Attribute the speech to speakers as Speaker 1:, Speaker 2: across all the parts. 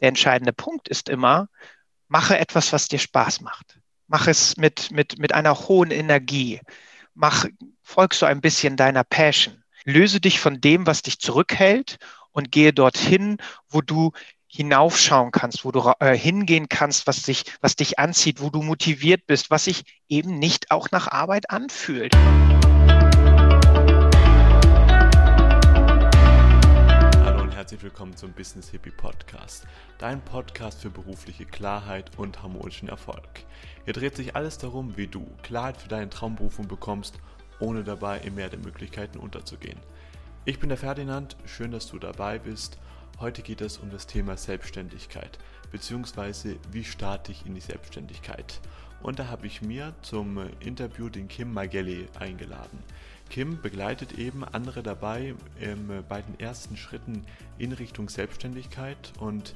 Speaker 1: der entscheidende Punkt ist immer, mache etwas, was dir Spaß macht. Mach es mit, mit, mit einer hohen Energie. Mach, folgst du ein bisschen deiner Passion. Löse dich von dem, was dich zurückhält und gehe dorthin, wo du hinaufschauen kannst, wo du äh, hingehen kannst, was dich, was dich anzieht, wo du motiviert bist, was sich eben nicht auch nach Arbeit anfühlt.
Speaker 2: Herzlich willkommen zum Business Hippie Podcast, dein Podcast für berufliche Klarheit und harmonischen Erfolg. Hier dreht sich alles darum, wie du Klarheit für deine Traumberufung bekommst, ohne dabei im Meer der Möglichkeiten unterzugehen. Ich bin der Ferdinand, schön, dass du dabei bist. Heute geht es um das Thema Selbstständigkeit, beziehungsweise wie starte ich in die Selbstständigkeit. Und da habe ich mir zum Interview den Kim Magelli eingeladen. Kim begleitet eben andere dabei ähm, bei den ersten Schritten in Richtung Selbstständigkeit und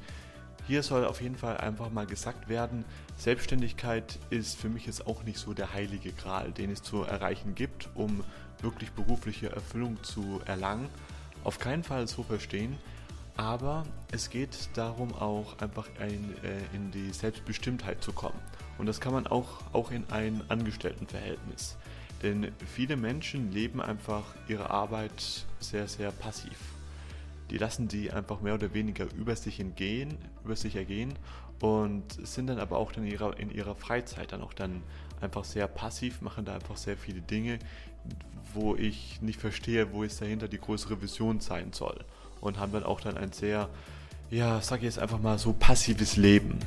Speaker 2: hier soll auf jeden Fall einfach mal gesagt werden, Selbstständigkeit ist für mich jetzt auch nicht so der heilige Gral, den es zu erreichen gibt, um wirklich berufliche Erfüllung zu erlangen. Auf keinen Fall so verstehen, aber es geht darum auch einfach ein, äh, in die Selbstbestimmtheit zu kommen. Und das kann man auch, auch in ein Angestelltenverhältnis. Denn viele Menschen leben einfach ihre Arbeit sehr, sehr passiv. Die lassen die einfach mehr oder weniger über sich entgehen, über sich ergehen und sind dann aber auch dann in ihrer, in ihrer Freizeit dann auch dann einfach sehr passiv, machen da einfach sehr viele Dinge, wo ich nicht verstehe, wo es dahinter die größere Vision sein soll. Und haben dann auch dann ein sehr, ja, sag ich jetzt einfach mal so passives Leben.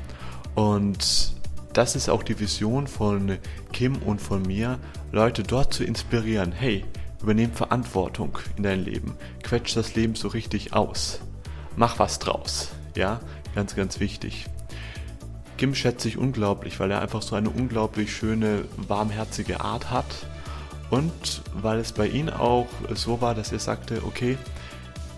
Speaker 2: Und das ist auch die Vision von Kim und von mir, Leute dort zu inspirieren. Hey, übernehm Verantwortung in dein Leben. Quetsch das Leben so richtig aus. Mach was draus. Ja, ganz, ganz wichtig. Kim schätze ich unglaublich, weil er einfach so eine unglaublich schöne, warmherzige Art hat. Und weil es bei ihm auch so war, dass er sagte, okay,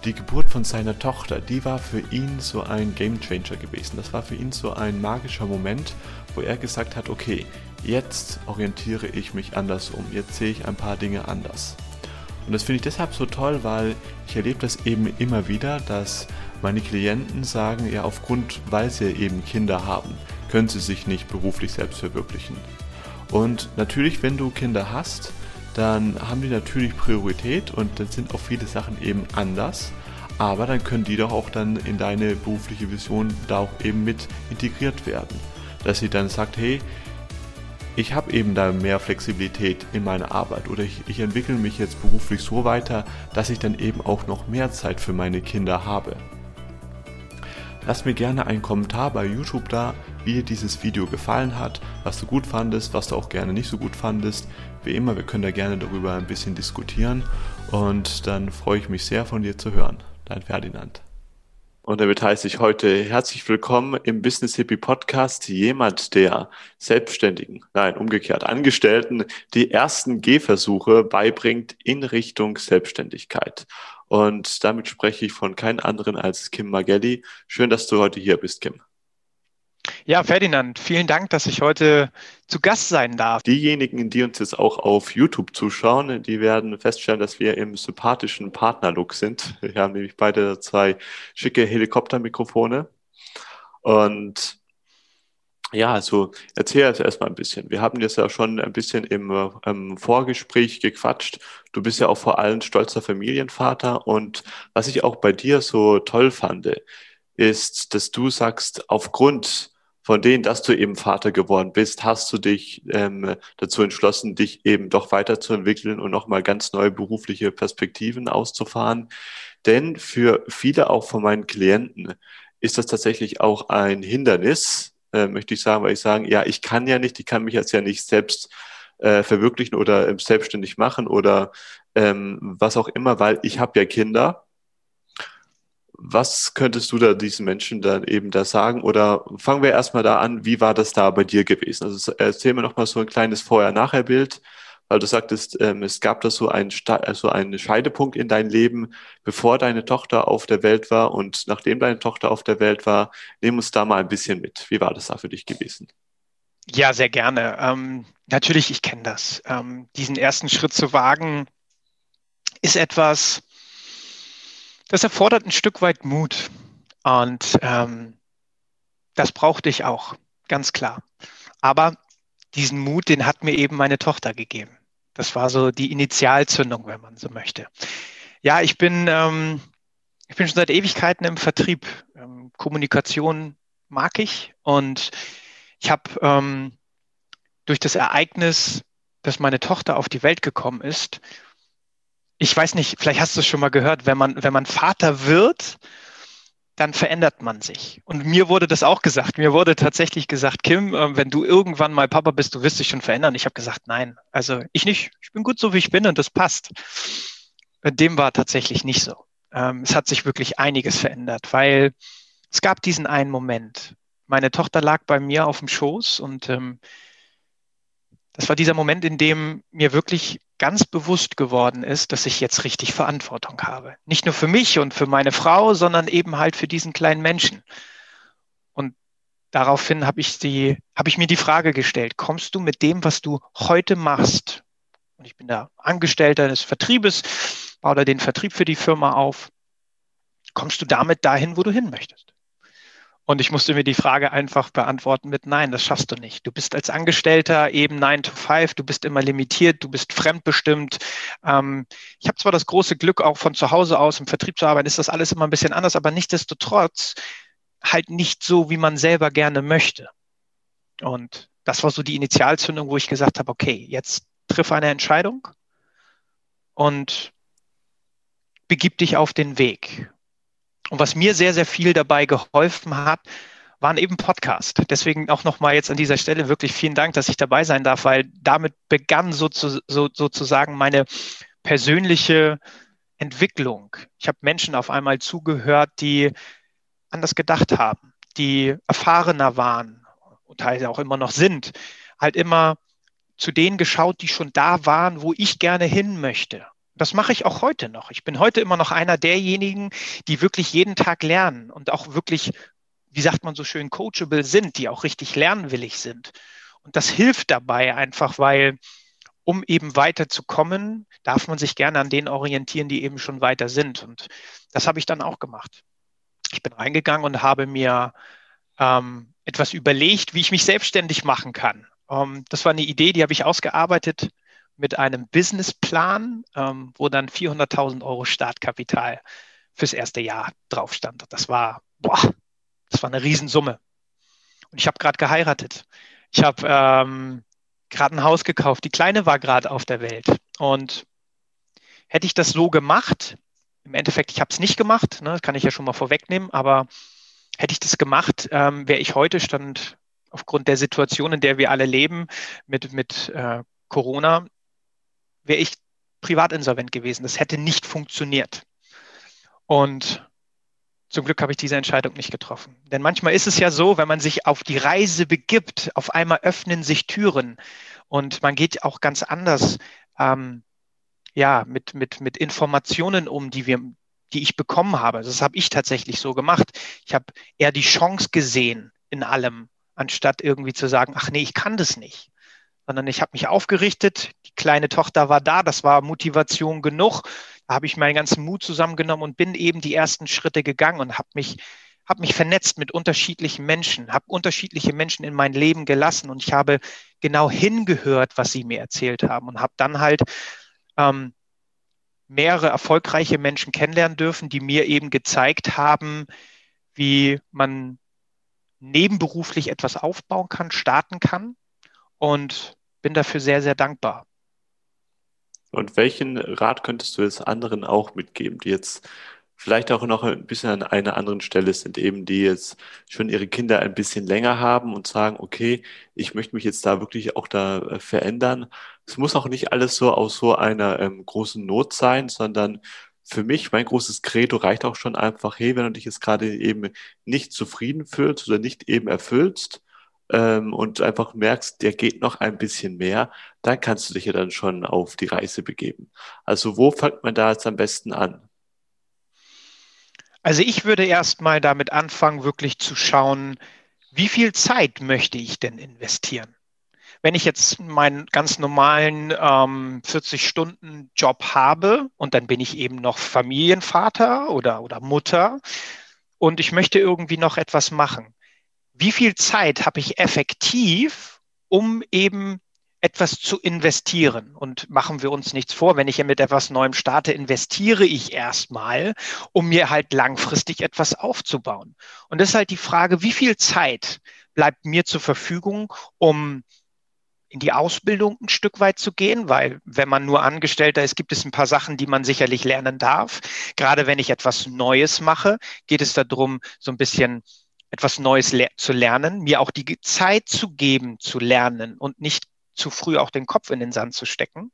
Speaker 2: die Geburt von seiner Tochter, die war für ihn so ein Gamechanger gewesen. Das war für ihn so ein magischer Moment, wo er gesagt hat, okay, jetzt orientiere ich mich anders um, jetzt sehe ich ein paar Dinge anders. Und das finde ich deshalb so toll, weil ich erlebe das eben immer wieder, dass meine Klienten sagen, ja, aufgrund, weil sie eben Kinder haben, können sie sich nicht beruflich selbst verwirklichen. Und natürlich, wenn du Kinder hast, dann haben die natürlich Priorität und dann sind auch viele Sachen eben anders. Aber dann können die doch auch dann in deine berufliche Vision da auch eben mit integriert werden. Dass sie dann sagt, hey, ich habe eben da mehr Flexibilität in meiner Arbeit oder ich, ich entwickle mich jetzt beruflich so weiter, dass ich dann eben auch noch mehr Zeit für meine Kinder habe. Lass mir gerne einen Kommentar bei YouTube da, wie dir dieses Video gefallen hat, was du gut fandest, was du auch gerne nicht so gut fandest. Wie immer, wir können da gerne darüber ein bisschen diskutieren und dann freue ich mich sehr von dir zu hören. Dein Ferdinand. Und damit heiße ich heute herzlich willkommen im Business Hippie Podcast. Jemand, der Selbstständigen, nein, umgekehrt Angestellten, die ersten Gehversuche beibringt in Richtung Selbstständigkeit. Und damit spreche ich von keinem anderen als Kim Magelli. Schön, dass du heute hier bist, Kim.
Speaker 1: Ja, Ferdinand, vielen Dank, dass ich heute zu Gast sein darf.
Speaker 2: Diejenigen, die uns jetzt auch auf YouTube zuschauen, die werden feststellen, dass wir im sympathischen Partnerlook sind. Wir haben nämlich beide zwei schicke Helikoptermikrofone. Und ja, also erzähl jetzt erstmal ein bisschen. Wir haben jetzt ja schon ein bisschen im, im, Vorgespräch gequatscht. Du bist ja auch vor allem stolzer Familienvater. Und was ich auch bei dir so toll fand, ist, dass du sagst, aufgrund von denen, dass du eben Vater geworden bist, hast du dich ähm, dazu entschlossen, dich eben doch weiterzuentwickeln und nochmal ganz neue berufliche Perspektiven auszufahren. Denn für viele auch von meinen Klienten ist das tatsächlich auch ein Hindernis, äh, möchte ich sagen, weil ich sagen, ja, ich kann ja nicht, ich kann mich jetzt ja nicht selbst äh, verwirklichen oder äh, selbstständig machen oder ähm, was auch immer, weil ich habe ja Kinder was könntest du da diesen Menschen dann eben da sagen? Oder fangen wir erstmal da an, wie war das da bei dir gewesen? Also erzähl mir nochmal so ein kleines Vorher-Nachher-Bild, weil du sagtest, ähm, es gab da so einen, also einen Scheidepunkt in dein Leben, bevor deine Tochter auf der Welt war und nachdem deine Tochter auf der Welt war. Nimm uns da mal ein bisschen mit. Wie war das da für dich gewesen?
Speaker 1: Ja, sehr gerne. Ähm, natürlich, ich kenne das. Ähm, diesen ersten Schritt zu wagen, ist etwas, das erfordert ein Stück weit Mut. Und ähm, das brauchte ich auch, ganz klar. Aber diesen Mut, den hat mir eben meine Tochter gegeben. Das war so die Initialzündung, wenn man so möchte. Ja, ich bin, ähm, ich bin schon seit Ewigkeiten im Vertrieb. Ähm, Kommunikation mag ich und ich habe ähm, durch das Ereignis, dass meine Tochter auf die Welt gekommen ist, ich weiß nicht, vielleicht hast du es schon mal gehört, wenn man, wenn man Vater wird, dann verändert man sich. Und mir wurde das auch gesagt. Mir wurde tatsächlich gesagt, Kim, äh, wenn du irgendwann mal Papa bist, du wirst dich schon verändern. Ich habe gesagt, nein, also ich nicht. Ich bin gut so, wie ich bin und das passt. Dem war tatsächlich nicht so. Ähm, es hat sich wirklich einiges verändert, weil es gab diesen einen Moment. Meine Tochter lag bei mir auf dem Schoß und ähm, das war dieser Moment, in dem mir wirklich ganz bewusst geworden ist, dass ich jetzt richtig Verantwortung habe. Nicht nur für mich und für meine Frau, sondern eben halt für diesen kleinen Menschen. Und daraufhin habe ich, die, habe ich mir die Frage gestellt, kommst du mit dem, was du heute machst, und ich bin da Angestellter des Vertriebes, baue da den Vertrieb für die Firma auf, kommst du damit dahin, wo du hin möchtest? Und ich musste mir die Frage einfach beantworten mit Nein, das schaffst du nicht. Du bist als Angestellter eben 9 to 5, du bist immer limitiert, du bist fremdbestimmt. Ähm, ich habe zwar das große Glück, auch von zu Hause aus im Vertrieb zu arbeiten, ist das alles immer ein bisschen anders, aber nichtsdestotrotz halt nicht so, wie man selber gerne möchte. Und das war so die Initialzündung, wo ich gesagt habe, okay, jetzt triff eine Entscheidung und begib dich auf den Weg. Und was mir sehr, sehr viel dabei geholfen hat, waren eben Podcasts. Deswegen auch nochmal jetzt an dieser Stelle wirklich vielen Dank, dass ich dabei sein darf, weil damit begann so, so, sozusagen meine persönliche Entwicklung. Ich habe Menschen auf einmal zugehört, die anders gedacht haben, die erfahrener waren und teilweise auch immer noch sind, halt immer zu denen geschaut, die schon da waren, wo ich gerne hin möchte. Das mache ich auch heute noch. Ich bin heute immer noch einer derjenigen, die wirklich jeden Tag lernen und auch wirklich, wie sagt man so schön, coachable sind, die auch richtig lernwillig sind. Und das hilft dabei einfach, weil um eben weiterzukommen, darf man sich gerne an denen orientieren, die eben schon weiter sind. Und das habe ich dann auch gemacht. Ich bin reingegangen und habe mir ähm, etwas überlegt, wie ich mich selbstständig machen kann. Ähm, das war eine Idee, die habe ich ausgearbeitet mit einem Businessplan, ähm, wo dann 400.000 Euro Startkapital fürs erste Jahr drauf stand. Das war, boah, das war eine Riesensumme. Und ich habe gerade geheiratet. Ich habe ähm, gerade ein Haus gekauft. Die Kleine war gerade auf der Welt. Und hätte ich das so gemacht, im Endeffekt, ich habe es nicht gemacht, ne, das kann ich ja schon mal vorwegnehmen, aber hätte ich das gemacht, ähm, wäre ich heute stand aufgrund der Situation, in der wir alle leben, mit, mit äh, Corona, wäre ich privat insolvent gewesen. Das hätte nicht funktioniert. Und zum Glück habe ich diese Entscheidung nicht getroffen. Denn manchmal ist es ja so, wenn man sich auf die Reise begibt, auf einmal öffnen sich Türen und man geht auch ganz anders ähm, ja, mit, mit, mit Informationen um, die wir, die ich bekommen habe. Das habe ich tatsächlich so gemacht. Ich habe eher die Chance gesehen in allem, anstatt irgendwie zu sagen, ach nee, ich kann das nicht sondern ich habe mich aufgerichtet. Die kleine Tochter war da, das war Motivation genug. Da habe ich meinen ganzen Mut zusammengenommen und bin eben die ersten Schritte gegangen und habe mich habe mich vernetzt mit unterschiedlichen Menschen, habe unterschiedliche Menschen in mein Leben gelassen und ich habe genau hingehört, was sie mir erzählt haben und habe dann halt ähm, mehrere erfolgreiche Menschen kennenlernen dürfen, die mir eben gezeigt haben, wie man nebenberuflich etwas aufbauen kann, starten kann und bin dafür sehr, sehr dankbar.
Speaker 2: Und welchen Rat könntest du jetzt anderen auch mitgeben, die jetzt vielleicht auch noch ein bisschen an einer anderen Stelle sind, eben die jetzt schon ihre Kinder ein bisschen länger haben und sagen, okay, ich möchte mich jetzt da wirklich auch da äh, verändern. Es muss auch nicht alles so aus so einer ähm, großen Not sein, sondern für mich, mein großes Credo reicht auch schon einfach, hey, wenn du dich jetzt gerade eben nicht zufrieden fühlst oder nicht eben erfüllst, ähm, und einfach merkst, der geht noch ein bisschen mehr, dann kannst du dich ja dann schon auf die Reise begeben. Also wo fängt man da jetzt am besten an?
Speaker 1: Also ich würde erst mal damit anfangen, wirklich zu schauen, wie viel Zeit möchte ich denn investieren? Wenn ich jetzt meinen ganz normalen ähm, 40-Stunden-Job habe und dann bin ich eben noch Familienvater oder, oder Mutter und ich möchte irgendwie noch etwas machen, wie viel Zeit habe ich effektiv, um eben etwas zu investieren. Und machen wir uns nichts vor, wenn ich ja mit etwas Neuem starte, investiere ich erstmal, um mir halt langfristig etwas aufzubauen. Und das ist halt die Frage, wie viel Zeit bleibt mir zur Verfügung, um in die Ausbildung ein Stück weit zu gehen, weil wenn man nur Angestellter ist, gibt es ein paar Sachen, die man sicherlich lernen darf. Gerade wenn ich etwas Neues mache, geht es darum, so ein bisschen etwas Neues le zu lernen, mir auch die Zeit zu geben, zu lernen und nicht zu früh auch den Kopf in den Sand zu stecken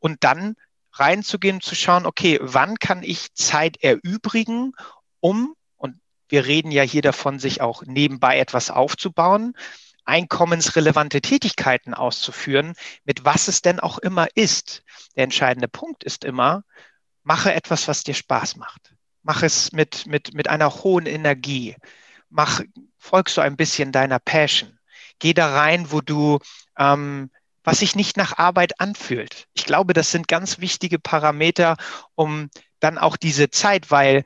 Speaker 1: und dann reinzugehen, zu schauen, okay, wann kann ich Zeit erübrigen, um, und wir reden ja hier davon, sich auch nebenbei etwas aufzubauen, einkommensrelevante Tätigkeiten auszuführen, mit was es denn auch immer ist. Der entscheidende Punkt ist immer, mache etwas, was dir Spaß macht. Mach es mit, mit, mit einer hohen Energie. Mach, folg so ein bisschen deiner Passion. Geh da rein, wo du ähm, was sich nicht nach Arbeit anfühlt. Ich glaube, das sind ganz wichtige Parameter, um dann auch diese Zeit, weil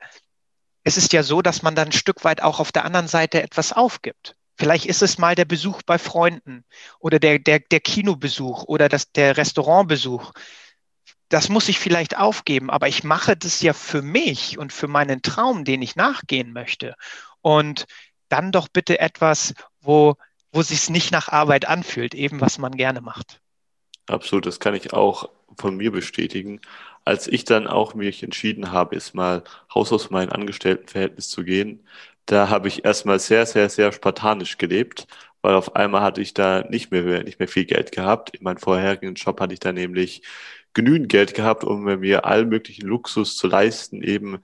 Speaker 1: es ist ja so, dass man dann ein Stück weit auch auf der anderen Seite etwas aufgibt. Vielleicht ist es mal der Besuch bei Freunden oder der, der, der Kinobesuch oder das, der Restaurantbesuch. Das muss ich vielleicht aufgeben, aber ich mache das ja für mich und für meinen Traum, den ich nachgehen möchte. Und dann doch bitte etwas, wo wo sich nicht nach Arbeit anfühlt, eben was man gerne macht.
Speaker 2: Absolut, das kann ich auch von mir bestätigen. Als ich dann auch mich entschieden habe, jetzt mal Haus aus meinem Angestelltenverhältnis zu gehen, da habe ich erstmal sehr, sehr, sehr spartanisch gelebt, weil auf einmal hatte ich da nicht mehr, nicht mehr viel Geld gehabt. In meinem vorherigen Job hatte ich da nämlich genügend Geld gehabt, um mir allen möglichen Luxus zu leisten, eben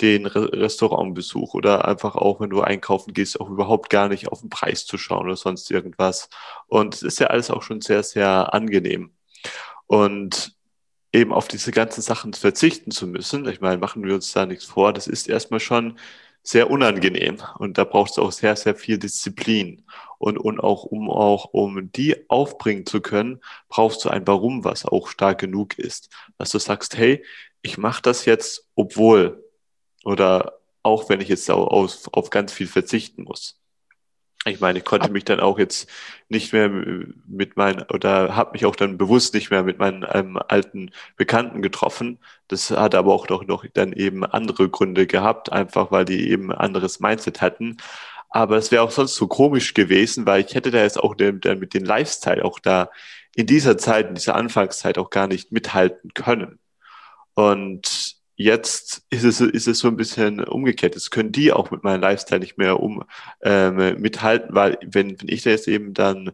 Speaker 2: den Re Restaurantbesuch oder einfach auch, wenn du einkaufen gehst, auch überhaupt gar nicht auf den Preis zu schauen oder sonst irgendwas. Und es ist ja alles auch schon sehr, sehr angenehm. Und eben auf diese ganzen Sachen verzichten zu müssen, ich meine, machen wir uns da nichts vor, das ist erstmal schon sehr unangenehm und da braucht es auch sehr, sehr viel Disziplin. Und, und auch um auch um die aufbringen zu können, brauchst du ein Warum, was auch stark genug ist. Dass du sagst, hey, ich mache das jetzt, obwohl oder auch wenn ich jetzt auf, auf ganz viel verzichten muss. Ich meine, ich konnte mich dann auch jetzt nicht mehr mit meinen, oder habe mich auch dann bewusst nicht mehr mit meinen ähm, alten Bekannten getroffen. Das hat aber auch noch, noch dann eben andere Gründe gehabt, einfach weil die eben anderes Mindset hatten. Aber es wäre auch sonst so komisch gewesen, weil ich hätte da jetzt auch den, dann mit dem Lifestyle auch da in dieser Zeit, in dieser Anfangszeit auch gar nicht mithalten können. Und Jetzt ist es, ist es so ein bisschen umgekehrt. Jetzt können die auch mit meinem Lifestyle nicht mehr um ähm, mithalten, weil wenn, wenn ich da jetzt eben dann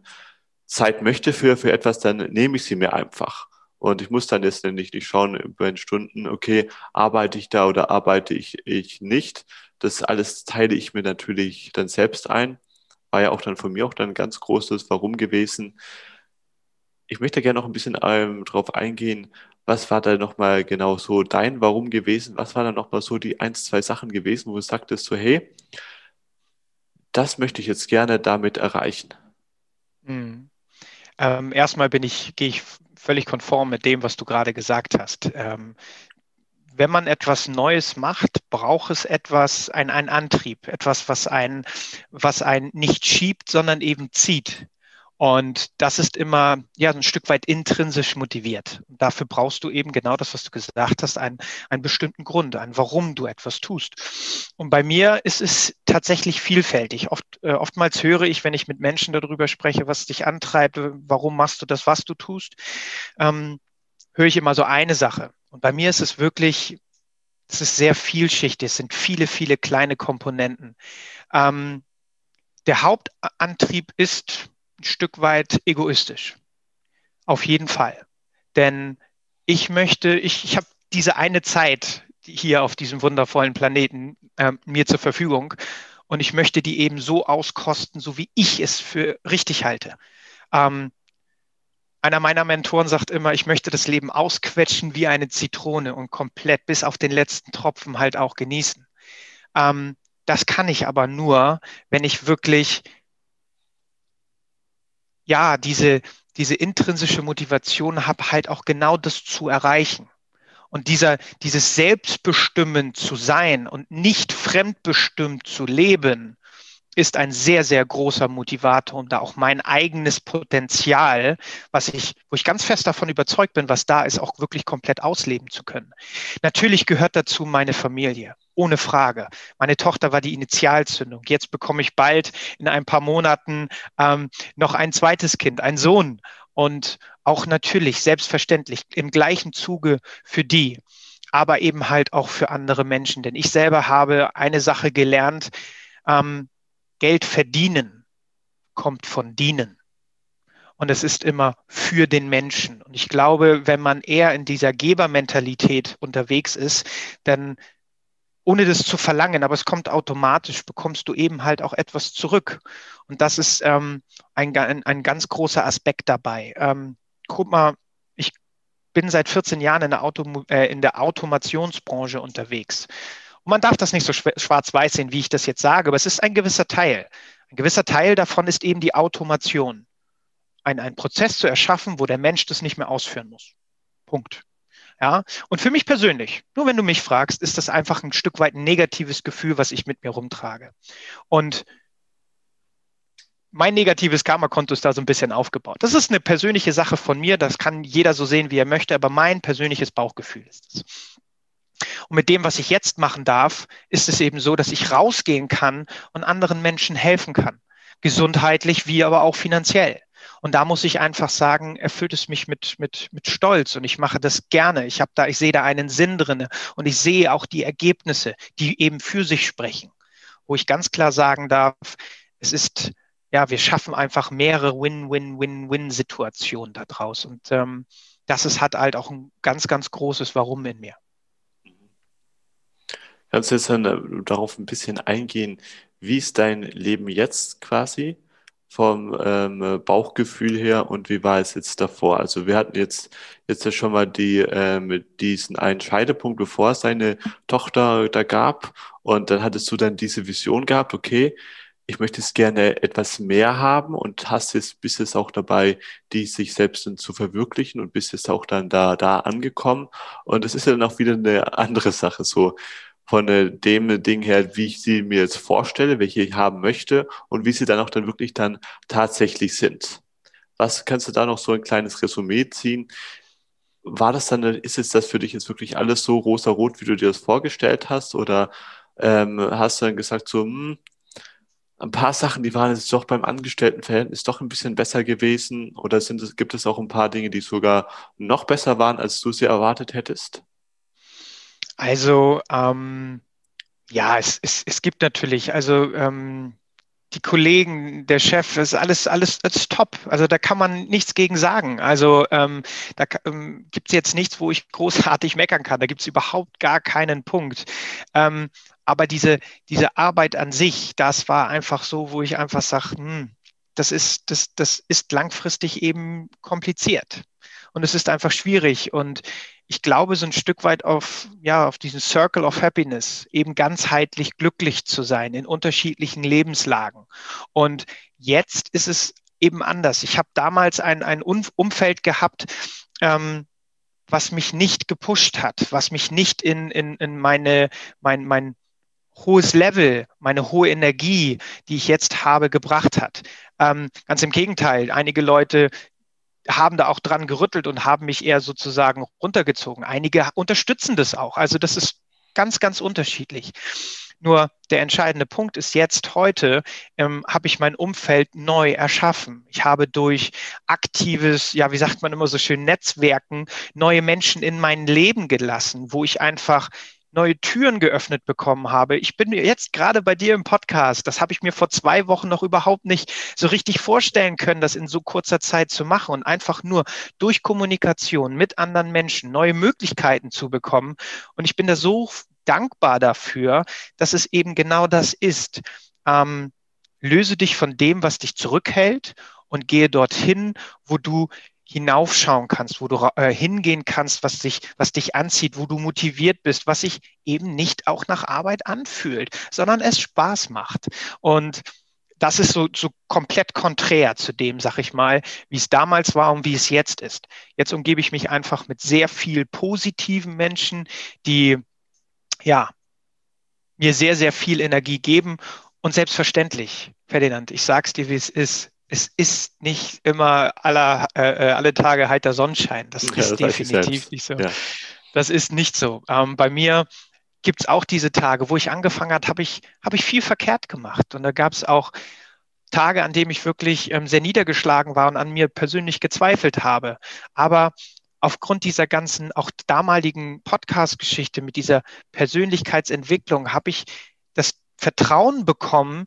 Speaker 2: Zeit möchte für, für etwas, dann nehme ich sie mir einfach. Und ich muss dann jetzt nicht, nicht schauen über den Stunden, okay, arbeite ich da oder arbeite ich, ich nicht. Das alles teile ich mir natürlich dann selbst ein. War ja auch dann von mir auch dann ein ganz großes Warum gewesen. Ich möchte gerne noch ein bisschen ähm, darauf eingehen, was war da nochmal genau so dein Warum gewesen? Was war da nochmal so die ein, zwei Sachen gewesen, wo du sagtest so, hey, das möchte ich jetzt gerne damit erreichen?
Speaker 1: Mhm. Ähm, erstmal bin ich, gehe ich völlig konform mit dem, was du gerade gesagt hast. Ähm, wenn man etwas Neues macht, braucht es etwas, ein Antrieb, etwas, was einen, was einen nicht schiebt, sondern eben zieht. Und das ist immer ja ein Stück weit intrinsisch motiviert. Dafür brauchst du eben genau das, was du gesagt hast, einen, einen bestimmten Grund, ein Warum du etwas tust. Und bei mir ist es tatsächlich vielfältig. Oft, äh, oftmals höre ich, wenn ich mit Menschen darüber spreche, was dich antreibt, warum machst du das, was du tust, ähm, höre ich immer so eine Sache. Und bei mir ist es wirklich, es ist sehr vielschichtig, es sind viele, viele kleine Komponenten. Ähm, der Hauptantrieb ist, ein Stück weit egoistisch. Auf jeden Fall. Denn ich möchte, ich, ich habe diese eine Zeit hier auf diesem wundervollen Planeten äh, mir zur Verfügung und ich möchte die eben so auskosten, so wie ich es für richtig halte. Ähm, einer meiner Mentoren sagt immer, ich möchte das Leben ausquetschen wie eine Zitrone und komplett bis auf den letzten Tropfen halt auch genießen. Ähm, das kann ich aber nur, wenn ich wirklich ja, diese, diese intrinsische Motivation habe, halt auch genau das zu erreichen. Und dieser, dieses Selbstbestimmen zu sein und nicht fremdbestimmt zu leben, ist ein sehr, sehr großer Motivator, um da auch mein eigenes Potenzial, was ich, wo ich ganz fest davon überzeugt bin, was da ist, auch wirklich komplett ausleben zu können. Natürlich gehört dazu meine Familie. Ohne Frage. Meine Tochter war die Initialzündung. Jetzt bekomme ich bald in ein paar Monaten ähm, noch ein zweites Kind, einen Sohn. Und auch natürlich, selbstverständlich, im gleichen Zuge für die, aber eben halt auch für andere Menschen. Denn ich selber habe eine Sache gelernt, ähm, Geld verdienen kommt von dienen. Und es ist immer für den Menschen. Und ich glaube, wenn man eher in dieser Gebermentalität unterwegs ist, dann ohne das zu verlangen, aber es kommt automatisch, bekommst du eben halt auch etwas zurück. Und das ist ähm, ein, ein, ein, ganz großer Aspekt dabei. Ähm, guck mal, ich bin seit 14 Jahren in der, Auto, äh, in der Automationsbranche unterwegs. Und man darf das nicht so schwarz-weiß sehen, wie ich das jetzt sage, aber es ist ein gewisser Teil. Ein gewisser Teil davon ist eben die Automation. Ein, ein Prozess zu erschaffen, wo der Mensch das nicht mehr ausführen muss. Punkt. Ja, und für mich persönlich, nur wenn du mich fragst, ist das einfach ein Stück weit ein negatives Gefühl, was ich mit mir rumtrage. Und mein negatives Karma-Konto ist da so ein bisschen aufgebaut. Das ist eine persönliche Sache von mir, das kann jeder so sehen, wie er möchte, aber mein persönliches Bauchgefühl ist es. Und mit dem, was ich jetzt machen darf, ist es eben so, dass ich rausgehen kann und anderen Menschen helfen kann. Gesundheitlich wie aber auch finanziell. Und da muss ich einfach sagen, erfüllt es mich mit, mit, mit Stolz und ich mache das gerne. Ich habe da, ich sehe da einen Sinn drinne und ich sehe auch die Ergebnisse, die eben für sich sprechen. Wo ich ganz klar sagen darf, es ist, ja, wir schaffen einfach mehrere Win-Win-Win-Win-Situationen daraus. Und ähm, das ist, hat halt auch ein ganz, ganz großes Warum in mir.
Speaker 2: Kannst du jetzt dann äh, darauf ein bisschen eingehen, wie ist dein Leben jetzt quasi vom ähm, Bauchgefühl her und wie war es jetzt davor? Also wir hatten jetzt jetzt ja schon mal die ähm, diesen einen Scheidepunkt, bevor es deine Tochter da gab. Und dann hattest du dann diese Vision gehabt, okay, ich möchte es gerne etwas mehr haben und hast jetzt bist jetzt auch dabei, die sich selbst dann zu verwirklichen und bist jetzt auch dann da da angekommen. Und das ist ja dann auch wieder eine andere Sache. So von äh, dem Ding her, wie ich sie mir jetzt vorstelle, welche ich haben möchte und wie sie dann auch dann wirklich dann tatsächlich sind. Was kannst du da noch so ein kleines Resümee ziehen? War das dann, ist jetzt das für dich jetzt wirklich alles so rosa-rot, wie du dir das vorgestellt hast? Oder ähm, hast du dann gesagt, so, hm, ein paar Sachen, die waren jetzt doch beim Angestelltenverhältnis doch ein bisschen besser gewesen? Oder sind es, gibt es auch ein paar Dinge, die sogar noch besser waren, als du sie erwartet hättest?
Speaker 1: Also ähm, ja, es, es, es gibt natürlich, also ähm, die Kollegen, der Chef, ist alles, alles, alles top. Also da kann man nichts gegen sagen. Also ähm, da ähm, gibt es jetzt nichts, wo ich großartig meckern kann. Da gibt es überhaupt gar keinen Punkt. Ähm, aber diese, diese Arbeit an sich, das war einfach so, wo ich einfach sage, hm, das ist, das, das ist langfristig eben kompliziert. Und es ist einfach schwierig. Und ich glaube, so ein Stück weit auf, ja, auf diesen Circle of Happiness, eben ganzheitlich glücklich zu sein in unterschiedlichen Lebenslagen. Und jetzt ist es eben anders. Ich habe damals ein, ein Umfeld gehabt, ähm, was mich nicht gepusht hat, was mich nicht in, in, in meine, mein, mein hohes Level, meine hohe Energie, die ich jetzt habe, gebracht hat. Ähm, ganz im Gegenteil, einige Leute, haben da auch dran gerüttelt und haben mich eher sozusagen runtergezogen. Einige unterstützen das auch. Also das ist ganz, ganz unterschiedlich. Nur der entscheidende Punkt ist jetzt heute, ähm, habe ich mein Umfeld neu erschaffen. Ich habe durch aktives, ja, wie sagt man immer so schön, Netzwerken neue Menschen in mein Leben gelassen, wo ich einfach neue Türen geöffnet bekommen habe. Ich bin jetzt gerade bei dir im Podcast. Das habe ich mir vor zwei Wochen noch überhaupt nicht so richtig vorstellen können, das in so kurzer Zeit zu machen und einfach nur durch Kommunikation mit anderen Menschen neue Möglichkeiten zu bekommen. Und ich bin da so dankbar dafür, dass es eben genau das ist. Ähm, löse dich von dem, was dich zurückhält und gehe dorthin, wo du hinaufschauen kannst, wo du äh, hingehen kannst, was dich, was dich anzieht, wo du motiviert bist, was sich eben nicht auch nach Arbeit anfühlt, sondern es Spaß macht. Und das ist so, so komplett konträr zu dem, sag ich mal, wie es damals war und wie es jetzt ist. Jetzt umgebe ich mich einfach mit sehr viel positiven Menschen, die ja mir sehr, sehr viel Energie geben Und selbstverständlich, Ferdinand, ich sag's dir, wie es ist. Es ist nicht immer aller, äh, äh alle Tage heiter Sonnenschein. Das ja, ist das definitiv nicht so. Ja. Das ist nicht so. Ähm, bei mir gibt es auch diese Tage, wo ich angefangen habe, habe ich, hab ich viel verkehrt gemacht. Und da gab es auch Tage, an denen ich wirklich ähm, sehr niedergeschlagen war und an mir persönlich gezweifelt habe. Aber aufgrund dieser ganzen, auch damaligen Podcast-Geschichte mit dieser Persönlichkeitsentwicklung habe ich das Vertrauen bekommen,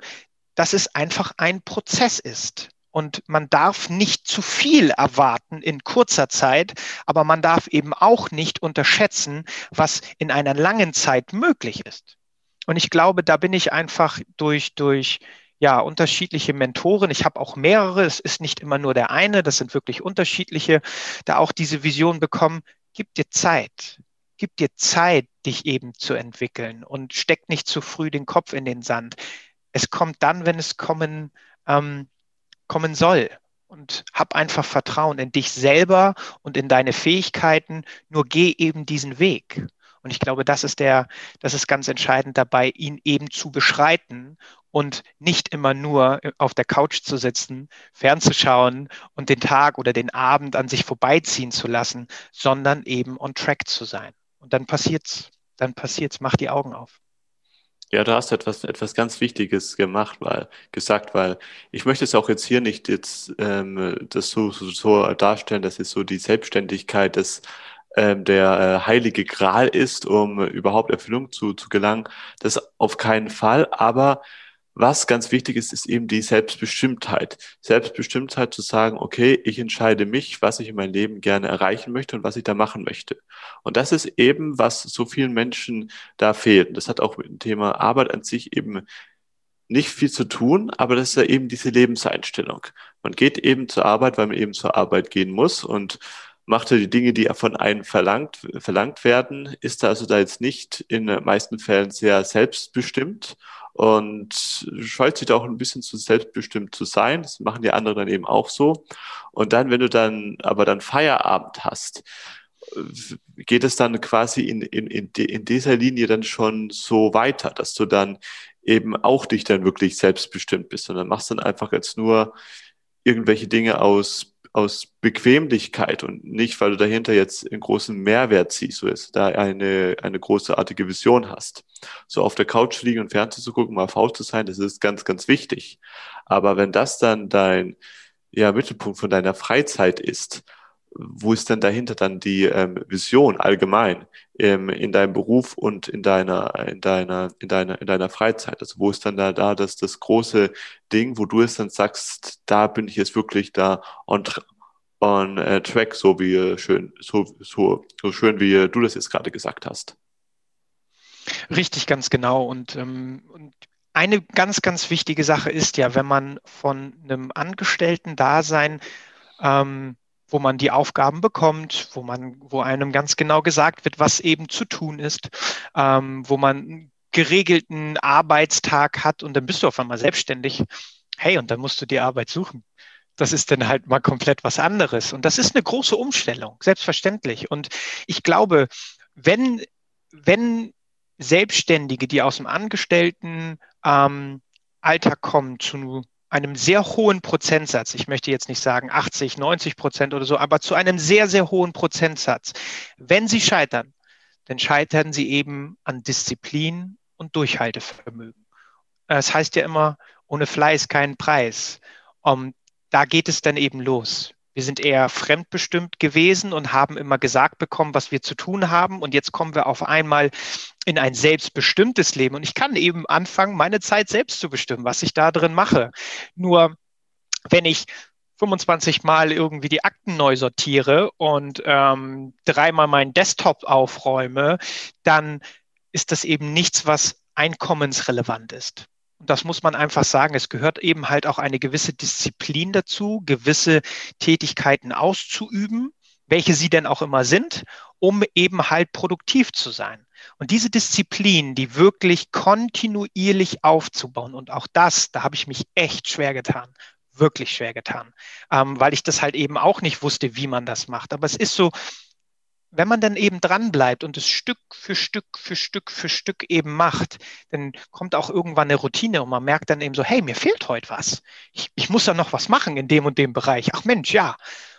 Speaker 1: dass es einfach ein Prozess ist. Und man darf nicht zu viel erwarten in kurzer Zeit, aber man darf eben auch nicht unterschätzen, was in einer langen Zeit möglich ist. Und ich glaube, da bin ich einfach durch, durch ja, unterschiedliche Mentoren. Ich habe auch mehrere. Es ist nicht immer nur der eine. Das sind wirklich unterschiedliche, da auch diese Vision bekommen. Gib dir Zeit. Gib dir Zeit, dich eben zu entwickeln und steck nicht zu früh den Kopf in den Sand. Es kommt dann, wenn es kommen, ähm, kommen soll. Und hab einfach Vertrauen in dich selber und in deine Fähigkeiten. Nur geh eben diesen Weg. Und ich glaube, das ist der, das ist ganz entscheidend dabei, ihn eben zu beschreiten und nicht immer nur auf der Couch zu sitzen, fernzuschauen und den Tag oder den Abend an sich vorbeiziehen zu lassen, sondern eben on track zu sein. Und dann passiert's, dann passiert's, mach die Augen auf.
Speaker 2: Ja, du hast etwas, etwas ganz Wichtiges gemacht, weil, gesagt, weil ich möchte es auch jetzt hier nicht jetzt ähm, das so, so, so darstellen, dass es so die Selbstständigkeit des ähm, der äh, heilige Gral ist, um überhaupt Erfüllung zu, zu gelangen. Das auf keinen Fall, aber was ganz wichtig ist, ist eben die Selbstbestimmtheit. Selbstbestimmtheit zu sagen, okay, ich entscheide mich, was ich in meinem Leben gerne erreichen möchte und was ich da machen möchte. Und das ist eben, was so vielen Menschen da fehlt. Das hat auch mit dem Thema Arbeit an sich eben nicht viel zu tun, aber das ist ja eben diese Lebenseinstellung. Man geht eben zur Arbeit, weil man eben zur Arbeit gehen muss und macht die Dinge, die von einem verlangt, verlangt werden, ist also da jetzt nicht in den meisten Fällen sehr selbstbestimmt und scheut sich da auch ein bisschen zu selbstbestimmt zu sein. Das machen die anderen dann eben auch so. Und dann, wenn du dann aber dann Feierabend hast, geht es dann quasi in, in, in, in dieser Linie dann schon so weiter, dass du dann eben auch dich dann wirklich selbstbestimmt bist. Und dann machst du dann einfach jetzt nur irgendwelche Dinge aus aus Bequemlichkeit und nicht, weil du dahinter jetzt einen großen Mehrwert siehst, so ist da eine, eine großartige Vision hast. So auf der Couch liegen und Fernsehen zu gucken, mal faul zu sein, das ist ganz, ganz wichtig. Aber wenn das dann dein ja, Mittelpunkt von deiner Freizeit ist, wo ist denn dahinter dann die ähm, Vision allgemein ähm, in deinem Beruf und in deiner, in deiner, in deiner, in deiner Freizeit? Also wo ist dann da, da das, das große Ding, wo du es dann sagst, da bin ich jetzt wirklich da on, on uh, track, so wie schön, so, so, so schön wie du das jetzt gerade gesagt hast.
Speaker 1: Richtig, ganz genau. Und, ähm, und eine ganz, ganz wichtige Sache ist ja, wenn man von einem Angestellten-Dasein ähm, wo man die Aufgaben bekommt, wo man, wo einem ganz genau gesagt wird, was eben zu tun ist, ähm, wo man geregelten Arbeitstag hat und dann bist du auf einmal selbstständig. Hey, und dann musst du die Arbeit suchen. Das ist dann halt mal komplett was anderes. Und das ist eine große Umstellung, selbstverständlich. Und ich glaube, wenn, wenn Selbstständige, die aus dem Angestellten ähm, Alltag kommen, zu einem sehr hohen Prozentsatz, ich möchte jetzt nicht sagen 80, 90 Prozent oder so, aber zu einem sehr, sehr hohen Prozentsatz. Wenn sie scheitern, dann scheitern sie eben an Disziplin und Durchhaltevermögen. Das heißt ja immer, ohne Fleiß keinen Preis. Um, da geht es dann eben los. Wir sind eher fremdbestimmt gewesen und haben immer gesagt bekommen, was wir zu tun haben. Und jetzt kommen wir auf einmal in ein selbstbestimmtes Leben. Und ich kann eben anfangen, meine Zeit selbst zu bestimmen, was ich da drin mache. Nur wenn ich 25 Mal irgendwie die Akten neu sortiere und ähm, dreimal meinen Desktop aufräume, dann ist das eben nichts, was einkommensrelevant ist. Und das muss man einfach sagen. Es gehört eben halt auch eine gewisse Disziplin dazu, gewisse Tätigkeiten auszuüben, welche sie denn auch immer sind, um eben halt produktiv zu sein. Und diese Disziplin, die wirklich kontinuierlich aufzubauen, und auch das, da habe ich mich echt schwer getan, wirklich schwer getan, ähm, weil ich das halt eben auch nicht wusste, wie man das macht. Aber es ist so, wenn man dann eben dran bleibt und es Stück für Stück für Stück für Stück eben macht, dann kommt auch irgendwann eine Routine und man merkt dann eben so, hey, mir fehlt heute was. Ich, ich muss da noch was machen in dem und dem Bereich. Ach Mensch, ja.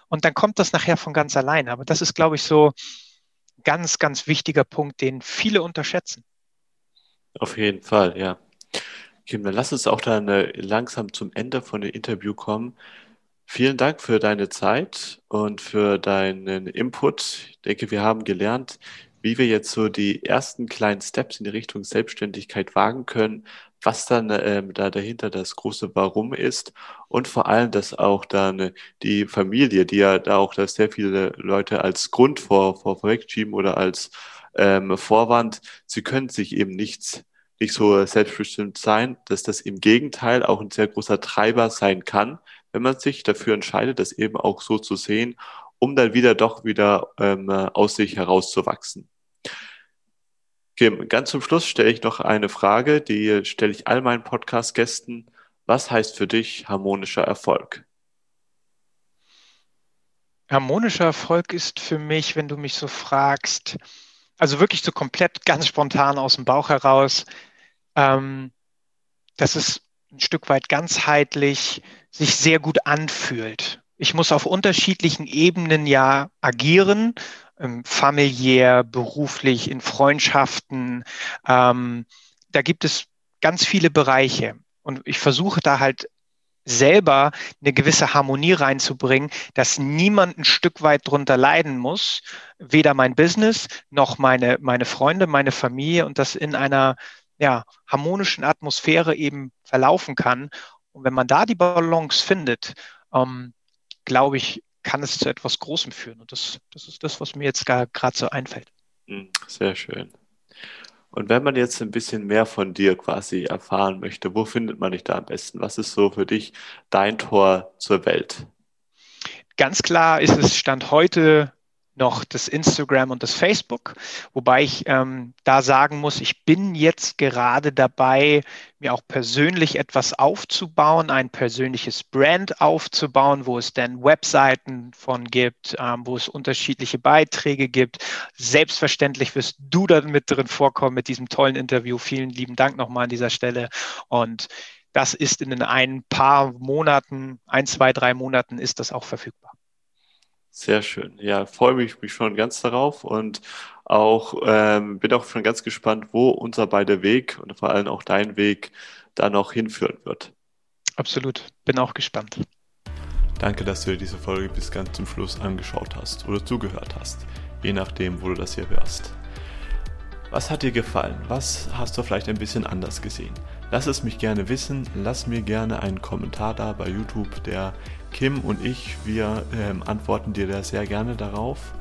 Speaker 1: Und dann kommt das nachher von ganz alleine. Aber das ist, glaube ich, so ein ganz, ganz wichtiger Punkt, den viele unterschätzen.
Speaker 2: Auf jeden Fall, ja. Kim, dann lass uns auch dann äh, langsam zum Ende von dem Interview kommen. Vielen Dank für deine Zeit und für deinen Input. Ich denke, wir haben gelernt, wie wir jetzt so die ersten kleinen Steps in die Richtung Selbstständigkeit wagen können, was dann ähm, da dahinter das große Warum ist und vor allem, dass auch dann die Familie, die ja da auch dass sehr viele Leute als Grund vor, vor vorwegschieben oder als ähm, Vorwand, sie können sich eben nichts nicht so selbstbestimmt sein, dass das im Gegenteil auch ein sehr großer Treiber sein kann, wenn man sich dafür entscheidet, das eben auch so zu sehen, um dann wieder doch wieder ähm, aus sich herauszuwachsen. Okay, ganz zum Schluss stelle ich noch eine Frage, die stelle ich all meinen Podcast-Gästen. Was heißt für dich harmonischer Erfolg?
Speaker 1: Harmonischer Erfolg ist für mich, wenn du mich so fragst, also wirklich so komplett ganz spontan aus dem Bauch heraus, ähm, dass es ein Stück weit ganzheitlich sich sehr gut anfühlt. Ich muss auf unterschiedlichen Ebenen ja agieren, ähm, familiär, beruflich, in Freundschaften. Ähm, da gibt es ganz viele Bereiche. Und ich versuche da halt selber eine gewisse Harmonie reinzubringen, dass niemand ein Stück weit drunter leiden muss, weder mein Business noch meine, meine Freunde, meine Familie und das in einer ja, harmonischen Atmosphäre eben verlaufen kann. Und wenn man da die Balance findet, ähm, glaube ich, kann es zu etwas Großem führen. Und das, das ist das, was mir jetzt gerade so einfällt.
Speaker 2: Hm, sehr schön. Und wenn man jetzt ein bisschen mehr von dir quasi erfahren möchte, wo findet man dich da am besten? Was ist so für dich dein Tor zur Welt?
Speaker 1: Ganz klar ist es Stand heute noch das Instagram und das Facebook, wobei ich ähm, da sagen muss, ich bin jetzt gerade dabei, mir auch persönlich etwas aufzubauen, ein persönliches Brand aufzubauen, wo es dann Webseiten von gibt, ähm, wo es unterschiedliche Beiträge gibt. Selbstverständlich wirst du da mit drin vorkommen mit diesem tollen Interview. Vielen lieben Dank nochmal an dieser Stelle und das ist in ein paar Monaten, ein, zwei, drei Monaten ist das auch verfügbar.
Speaker 2: Sehr schön. Ja, freue mich, mich schon ganz darauf und auch ähm, bin auch schon ganz gespannt, wo unser beider Weg und vor allem auch dein Weg da noch hinführen wird.
Speaker 1: Absolut. Bin auch gespannt.
Speaker 2: Danke, dass du dir diese Folge bis ganz zum Schluss angeschaut hast oder zugehört hast, je nachdem, wo du das hier hörst. Was hat dir gefallen? Was hast du vielleicht ein bisschen anders gesehen? Lass es mich gerne wissen. Lass mir gerne einen Kommentar da bei YouTube. Der Kim und ich, wir ähm, antworten dir da sehr gerne darauf.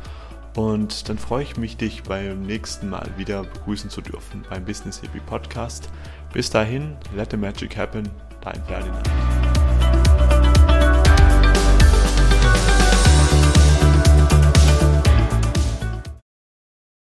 Speaker 2: Und dann freue ich mich, dich beim nächsten Mal wieder begrüßen zu dürfen beim Business Hippie Podcast. Bis dahin, let the magic happen, dein Ferdinand.